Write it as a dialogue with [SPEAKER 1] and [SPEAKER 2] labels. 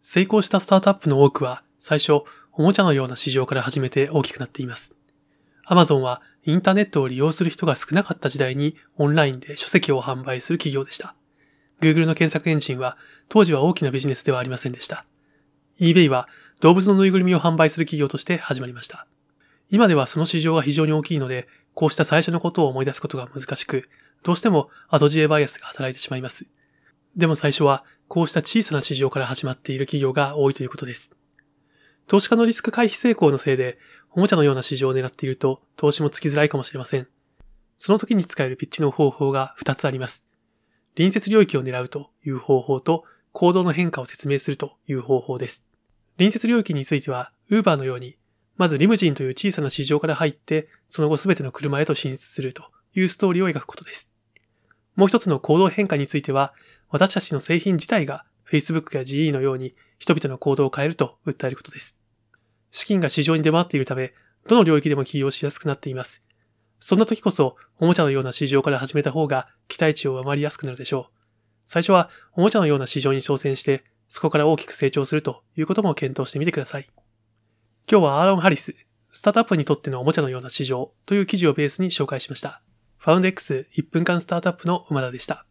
[SPEAKER 1] 成功したスタートアップの多くは最初、おもちゃのような市場から始めて大きくなっています。Amazon はインターネットを利用する人が少なかった時代にオンラインで書籍を販売する企業でした。Google の検索エンジンは当時は大きなビジネスではありませんでした。eBay は動物のぬいぐるみを販売する企業として始まりました。今ではその市場が非常に大きいので、こうした最初のことを思い出すことが難しく、どうしても後知恵バイアスが働いてしまいます。でも最初はこうした小さな市場から始まっている企業が多いということです。投資家のリスク回避成功のせいで、おもちゃのような市場を狙っていると投資もつきづらいかもしれません。その時に使えるピッチの方法が2つあります。隣接領域を狙うという方法と、行動の変化を説明するという方法です。隣接領域については、Uber のように、まずリムジンという小さな市場から入って、その後すべての車へと進出するというストーリーを描くことです。もう一つの行動変化については、私たちの製品自体が Facebook や GE のように人々の行動を変えると訴えることです。資金が市場に出回っているため、どの領域でも起業しやすくなっています。そんな時こそ、おもちゃのような市場から始めた方が期待値を上回りやすくなるでしょう。最初は、おもちゃのような市場に挑戦して、そこから大きく成長するということも検討してみてください。今日はアーロン・ハリス、スタートアップにとってのおもちゃのような市場という記事をベースに紹介しました。ファウンド X1 分間スタートアップの馬田でした。